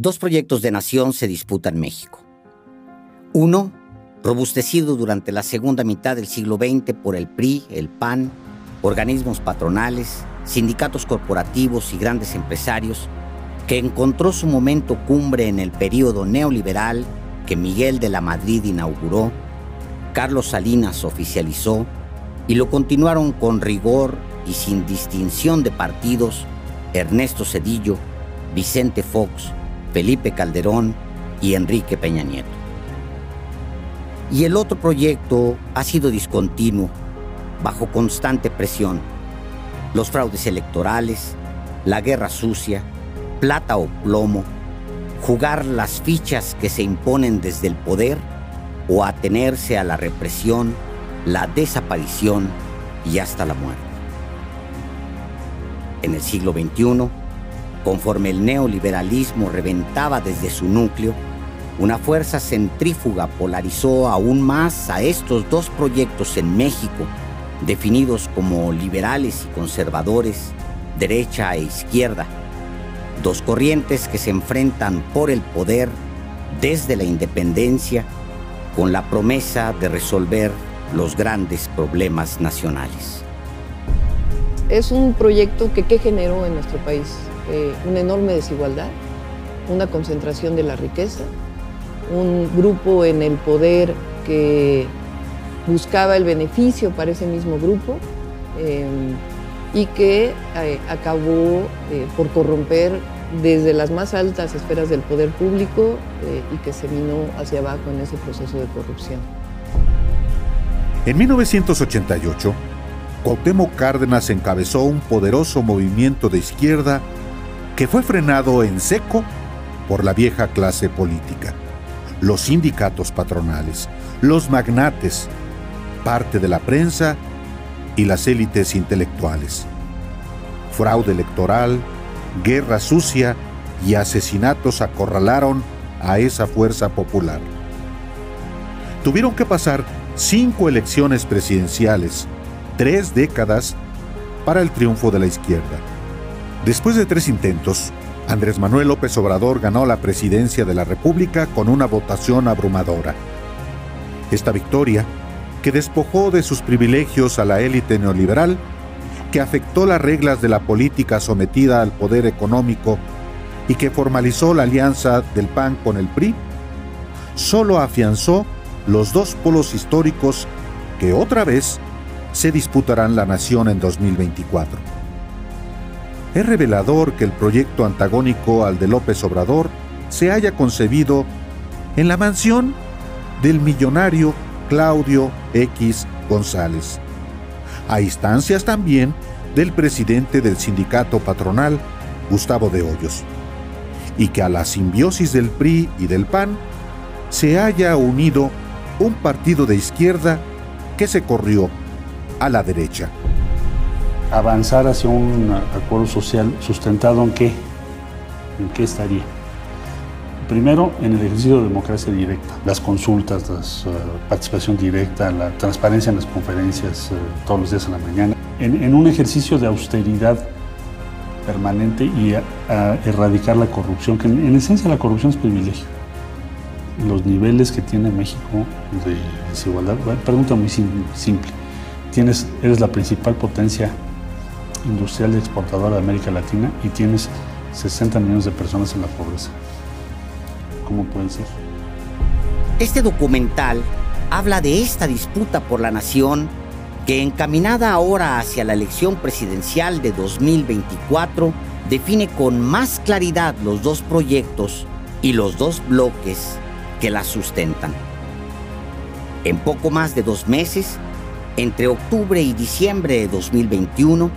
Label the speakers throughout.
Speaker 1: dos proyectos de nación se disputan México. Uno, robustecido durante la segunda mitad del siglo XX por el PRI, el PAN, organismos patronales, sindicatos corporativos y grandes empresarios, que encontró su momento cumbre en el período neoliberal que Miguel de la Madrid inauguró, Carlos Salinas oficializó y lo continuaron con rigor y sin distinción de partidos Ernesto Cedillo, Vicente Fox, Felipe Calderón y Enrique Peña Nieto. Y el otro proyecto ha sido discontinuo, bajo constante presión. Los fraudes electorales, la guerra sucia, plata o plomo, jugar las fichas que se imponen desde el poder o atenerse a la represión, la desaparición y hasta la muerte. En el siglo XXI, conforme el neoliberalismo reventaba desde su núcleo, una fuerza centrífuga polarizó aún más a estos dos proyectos en México, definidos como liberales y conservadores, derecha e izquierda, dos corrientes que se enfrentan por el poder desde la independencia con la promesa de resolver los grandes problemas nacionales
Speaker 2: es un proyecto que ¿qué generó en nuestro país? Eh, una enorme desigualdad, una concentración de la riqueza, un grupo en el poder que buscaba el beneficio para ese mismo grupo eh, y que eh, acabó por corromper desde las más altas esferas del poder público y que se vino hacia abajo en ese proceso de corrupción.
Speaker 3: En 1988, Cuauhtémoc Cárdenas encabezó un poderoso movimiento de izquierda que fue frenado en seco por la vieja clase política, los sindicatos patronales, los magnates, parte de la prensa y las élites intelectuales. Fraude electoral, guerra sucia y asesinatos acorralaron a esa fuerza popular. Tuvieron que pasar cinco elecciones presidenciales tres décadas para el triunfo de la izquierda. Después de tres intentos, Andrés Manuel López Obrador ganó la presidencia de la República con una votación abrumadora. Esta victoria, que despojó de sus privilegios a la élite neoliberal, que afectó las reglas de la política sometida al poder económico y que formalizó la alianza del PAN con el PRI, solo afianzó los dos polos históricos que otra vez se disputarán la nación en 2024. Es revelador que el proyecto antagónico al de López Obrador se haya concebido en la mansión del millonario Claudio X González, a instancias también del presidente del sindicato patronal, Gustavo de Hoyos, y que a la simbiosis del PRI y del PAN se haya unido un partido de izquierda que se corrió a la derecha.
Speaker 4: Avanzar hacia un acuerdo social sustentado en qué? ¿En qué estaría? Primero, en el ejercicio de democracia directa, las consultas, la eh, participación directa, la transparencia en las conferencias eh, todos los días en la mañana, en, un ejercicio de austeridad permanente y a, erradicar la corrupción, que en, esencia la corrupción es privilegio. Los niveles que tiene México de desigualdad, pregunta muy simple tienes, eres la principal potencia industrial y exportadora de América Latina y tienes 60 millones de personas en la pobreza. ¿Cómo puede ser?
Speaker 1: Este documental habla de esta disputa por la nación que encaminada ahora hacia la elección presidencial de 2024 define con más claridad los dos proyectos y los dos bloques que la sustentan. En poco más de dos meses, entre octubre y diciembre de 2021,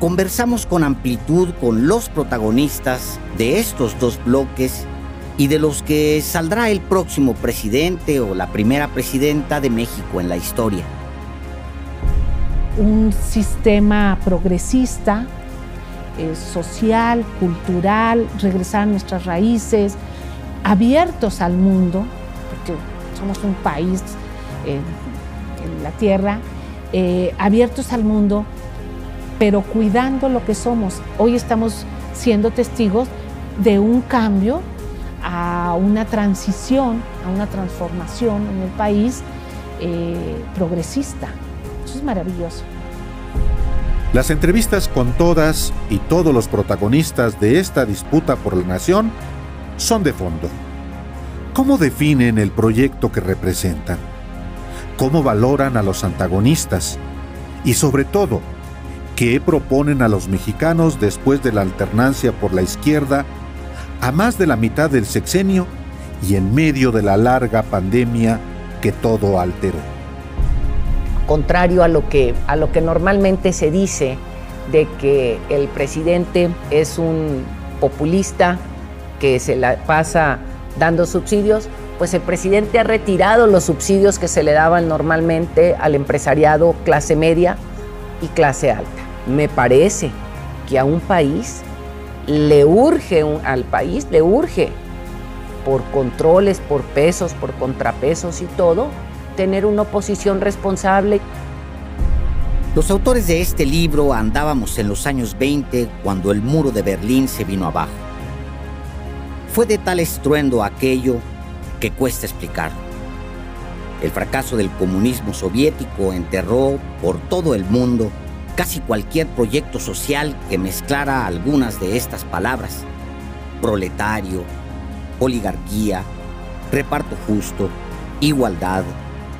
Speaker 1: conversamos con amplitud con los protagonistas de estos dos bloques y de los que saldrá el próximo presidente o la primera presidenta de México en la historia.
Speaker 5: Un sistema progresista, eh, social, cultural, regresar a nuestras raíces, abiertos al mundo, porque somos un país eh, en la tierra, eh, abiertos al mundo, pero cuidando lo que somos. Hoy estamos siendo testigos de un cambio a una transición, a una transformación en el país eh, progresista. Eso es maravilloso.
Speaker 3: Las entrevistas con todas y todos los protagonistas de esta disputa por la nación son de fondo. ¿Cómo definen el proyecto que representan? ¿Cómo valoran a los antagonistas? Y sobre todo, ¿qué proponen a los mexicanos después de la alternancia por la izquierda a más de la mitad del sexenio y en medio de la larga pandemia que todo alteró?
Speaker 6: contrario a lo que, a lo que normalmente se dice de que el presidente es un populista que se la pasa dando subsidios, pues el presidente ha retirado los subsidios que se le daban normalmente al empresariado clase media y clase alta. Me parece que a un país le urge, al país le urge, por controles, por pesos, por contrapesos y todo, tener una oposición responsable.
Speaker 1: Los autores de este libro andábamos en los años 20 cuando el muro de Berlín se vino abajo. Fue de tal estruendo aquello que cuesta explicar. El fracaso del comunismo soviético enterró por todo el mundo casi cualquier proyecto social que mezclara algunas de estas palabras. Proletario, oligarquía, reparto justo, igualdad,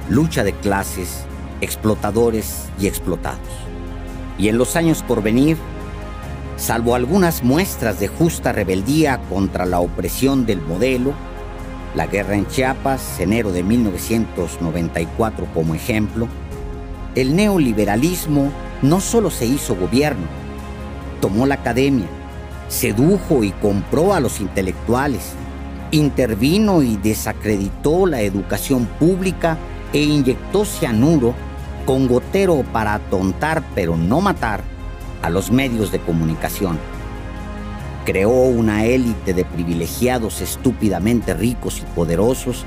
Speaker 1: lucha de clases, explotadores y explotados. Y en los años por venir, salvo algunas muestras de justa rebeldía contra la opresión del modelo, la guerra en Chiapas, enero de 1994 como ejemplo, el neoliberalismo no solo se hizo gobierno, tomó la academia, sedujo y compró a los intelectuales, intervino y desacreditó la educación pública e inyectó cianuro con gotero para atontar pero no matar a los medios de comunicación. Creó una élite de privilegiados estúpidamente ricos y poderosos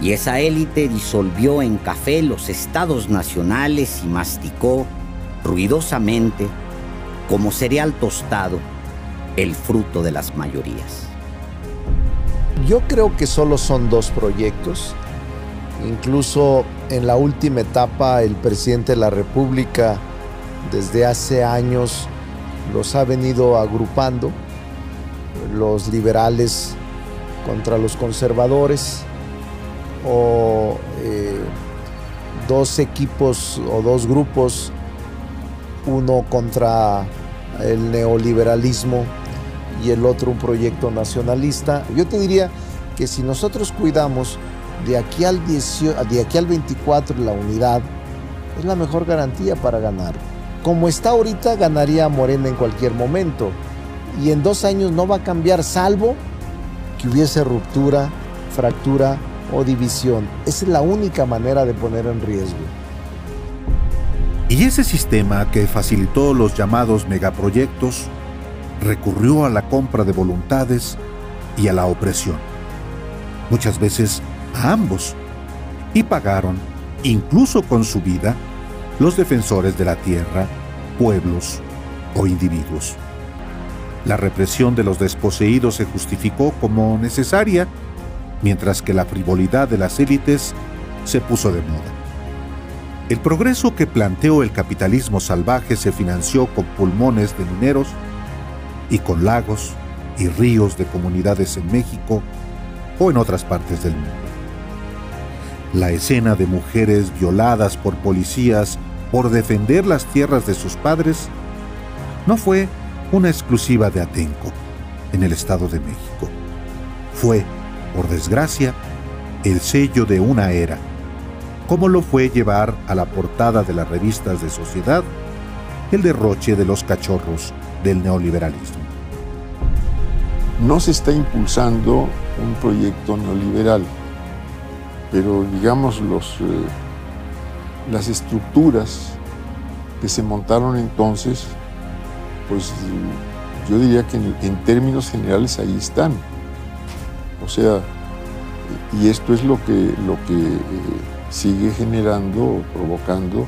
Speaker 1: y esa élite disolvió en café los estados nacionales y masticó ruidosamente, como cereal tostado, el fruto de las mayorías.
Speaker 7: Yo creo que solo son dos proyectos Incluso en la última etapa el presidente de la República desde hace años los ha venido agrupando, los liberales contra los conservadores o eh, dos equipos o dos grupos, uno contra el neoliberalismo y el otro un proyecto nacionalista. Yo te diría que si nosotros cuidamos de aquí al, de aquí al 24 la unidad es la mejor garantía para ganar. Como está ahorita, ganaría Morena en cualquier momento. Y en dos años no va a cambiar, salvo que hubiese ruptura, fractura o división. Esa es la única manera de poner en riesgo.
Speaker 3: Y ese sistema que facilitó los llamados megaproyectos recurrió a la compra de voluntades y a la opresión. Muchas veces a ambos y pagaron, incluso con su vida, los defensores de la tierra, pueblos o individuos. La represión de los desposeídos se justificó como necesaria, mientras que la frivolidad de las élites se puso de moda. El progreso que planteó el capitalismo salvaje se financió con pulmones de mineros y con lagos y ríos de comunidades en México o en otras partes del mundo. La escena de mujeres violadas por policías por defender las tierras de sus padres no fue una exclusiva de Atenco, en el Estado de México. Fue, por desgracia, el sello de una era, como lo fue llevar a la portada de las revistas de sociedad el derroche de los cachorros del neoliberalismo.
Speaker 8: No se está impulsando un proyecto neoliberal, pero digamos los, eh, las estructuras que se montaron entonces, pues yo diría que en, términos generales ahí están. O sea, y esto es lo que, lo que eh, sigue generando, provocando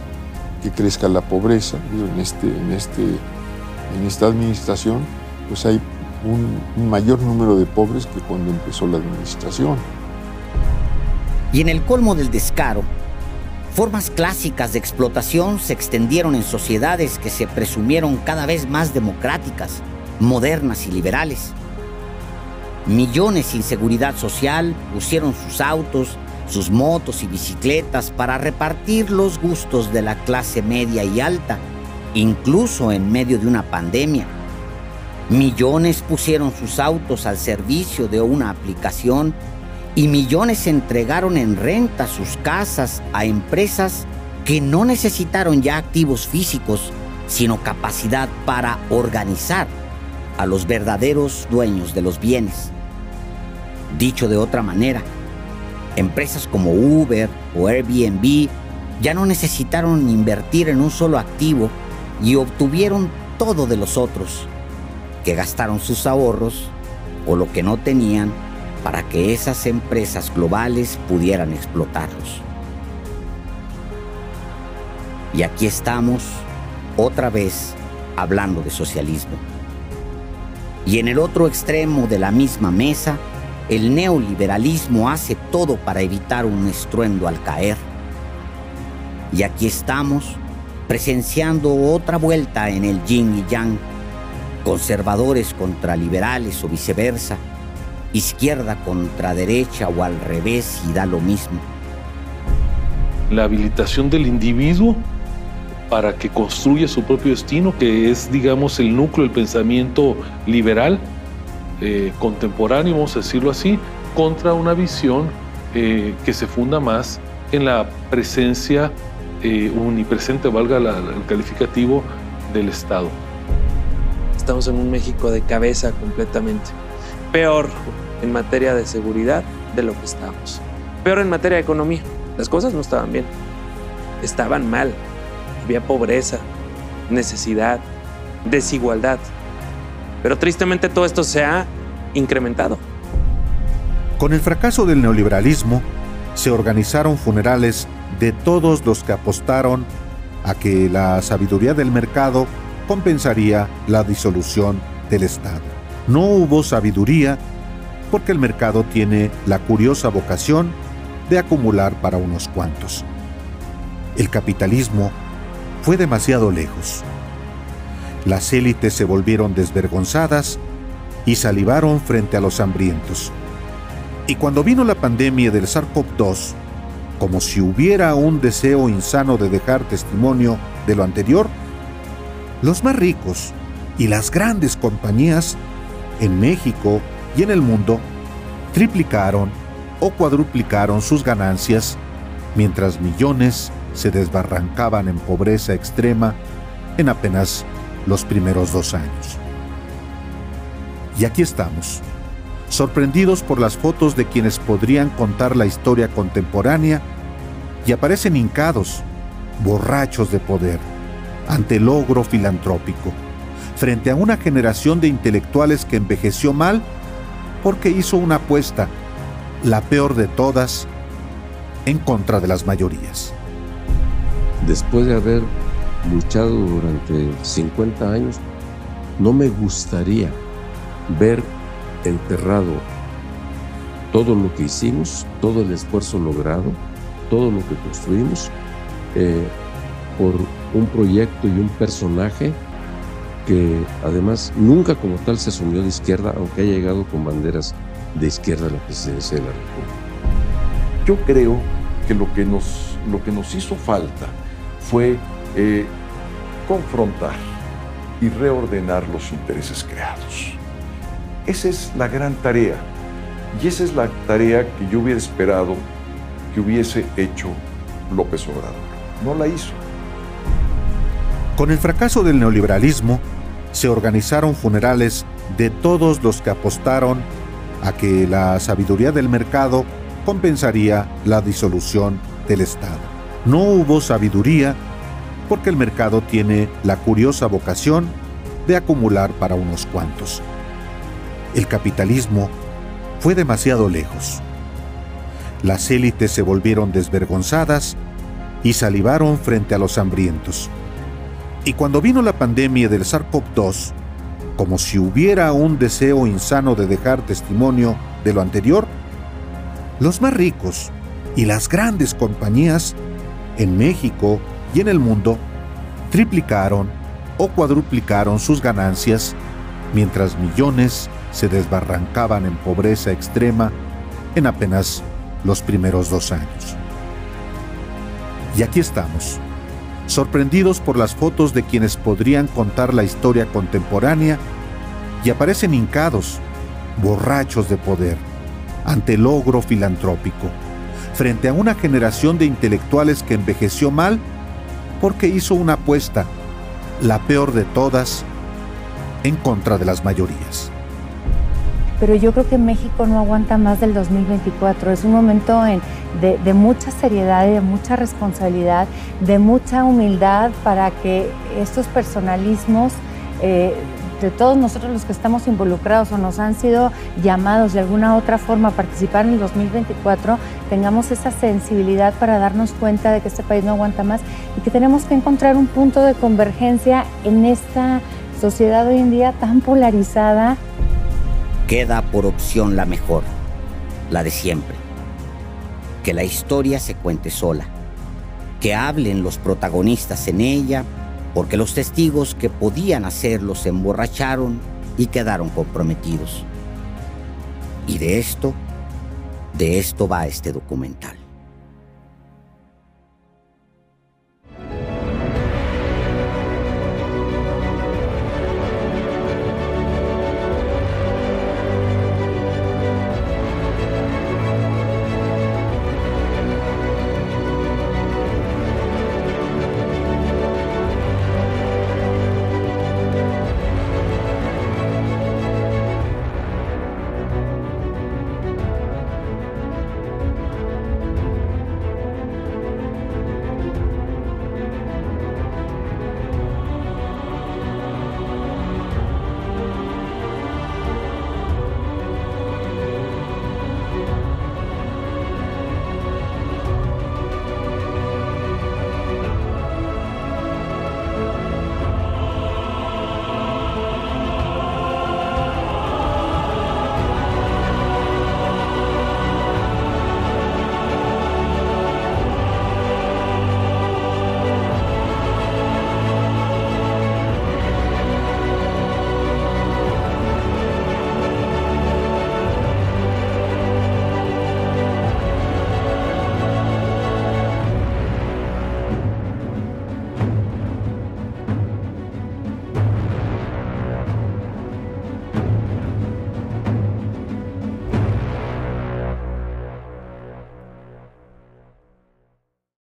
Speaker 8: que crezca la pobreza. en, este, en, este, en esta administración, pues hay un, mayor número de pobres que cuando empezó la administración.
Speaker 1: Y en el colmo del descaro, formas clásicas de explotación se extendieron en sociedades que se presumieron cada vez más democráticas, modernas y liberales. Millones sin seguridad social pusieron sus autos, sus motos y bicicletas para repartir los gustos de la clase media y alta, incluso en medio de una pandemia. Millones pusieron sus autos al servicio de una aplicación y millones entregaron en renta sus casas a empresas que no necesitaron ya activos físicos, sino capacidad para organizar a los verdaderos dueños de los bienes. Dicho de otra manera, empresas como Uber o Airbnb ya no necesitaron invertir en un solo activo y obtuvieron todo de los otros, que gastaron sus ahorros o lo que no tenían para que esas empresas globales pudieran explotarlos. Y aquí estamos otra vez hablando de socialismo. Y en el otro extremo de la misma mesa, el neoliberalismo hace todo para evitar un estruendo al caer. Y aquí estamos presenciando otra vuelta en el yin y yang, conservadores contra liberales o viceversa, izquierda contra derecha o al revés y da lo mismo.
Speaker 9: La habilitación del individuo para que construya su propio destino, que es, digamos, el núcleo del pensamiento liberal eh, contemporáneo, vamos a decirlo así, contra una visión eh, que se funda más en la presencia eh, unipresente, valga el calificativo, del Estado.
Speaker 10: Estamos en un México de cabeza completamente. Peor en materia de seguridad de lo que estamos. Peor en materia de economía. Las cosas no estaban bien. Estaban mal había pobreza, necesidad, desigualdad. Pero tristemente todo esto se ha incrementado.
Speaker 3: Con el fracaso del neoliberalismo, se organizaron funerales de todos los que apostaron a que la sabiduría del mercado compensaría la disolución del Estado. No hubo sabiduría porque el mercado tiene la curiosa vocación de acumular para unos cuantos. El capitalismo fue demasiado lejos. Las élites se volvieron desvergonzadas y salivaron frente a los hambrientos. Y cuando vino la pandemia del SARS-CoV-2, como si hubiera un deseo insano de dejar testimonio de lo anterior, los más ricos y las grandes compañías en México y en el mundo triplicaron o cuadruplicaron sus ganancias, mientras millones se desbarrancaban en pobreza extrema en apenas los primeros dos años. Y aquí estamos, sorprendidos por las fotos de quienes podrían contar la historia contemporánea y aparecen hincados, borrachos de poder, ante el logro filantrópico, frente a una generación de intelectuales que envejeció mal porque hizo una apuesta, la peor de todas, en contra de las mayorías
Speaker 11: después de haber luchado durante 50 años, no me gustaría ver enterrado todo lo que hicimos, todo el esfuerzo logrado, todo lo que construimos, eh, por un proyecto y un personaje que además nunca como tal se asumió de izquierda, aunque haya llegado con banderas de izquierda a la presidencia de la República.
Speaker 12: Yo creo que lo que nos, lo que nos hizo falta fue eh, confrontar y reordenar los intereses creados. Esa es la gran tarea y esa es la tarea que yo hubiera esperado que hubiese hecho López Obrador. No la hizo.
Speaker 3: Con el fracaso del neoliberalismo, se organizaron funerales de todos los que apostaron a que la sabiduría del mercado compensaría la disolución del Estado no hubo sabiduría porque el mercado tiene la curiosa vocación de acumular para unos cuantos. El capitalismo fue demasiado lejos. Las élites se volvieron desvergonzadas y salivaron frente a los hambrientos. Y cuando vino la pandemia del SARS-CoV-2, como si hubiera un deseo insano de dejar testimonio de lo anterior, los más ricos y las grandes compañías en México y en el mundo triplicaron o cuadruplicaron sus ganancias mientras millones se desbarrancaban en pobreza extrema en apenas los primeros dos años. Y aquí estamos, sorprendidos por las fotos de quienes podrían contar la historia contemporánea y aparecen hincados, borrachos de poder, ante el logro filantrópico, frente a una generación de intelectuales que envejeció mal porque hizo una apuesta, la peor de todas, en contra de las mayorías.
Speaker 13: Pero yo creo que México no aguanta más del 2024. Es un momento de, mucha seriedad de mucha responsabilidad, de mucha humildad para que estos personalismos eh, de todos nosotros los que estamos involucrados o nos han sido llamados de alguna otra forma a participar en el 2024, tengamos esa sensibilidad para darnos cuenta de que este país no aguanta más y que tenemos que encontrar un punto de convergencia en esta sociedad hoy en día tan polarizada.
Speaker 1: Queda por opción la mejor, la de siempre. Que la historia se cuente sola, que hablen los protagonistas en ella porque los testigos que podían hacerlo se emborracharon y quedaron comprometidos. Y de esto, de esto va este documental.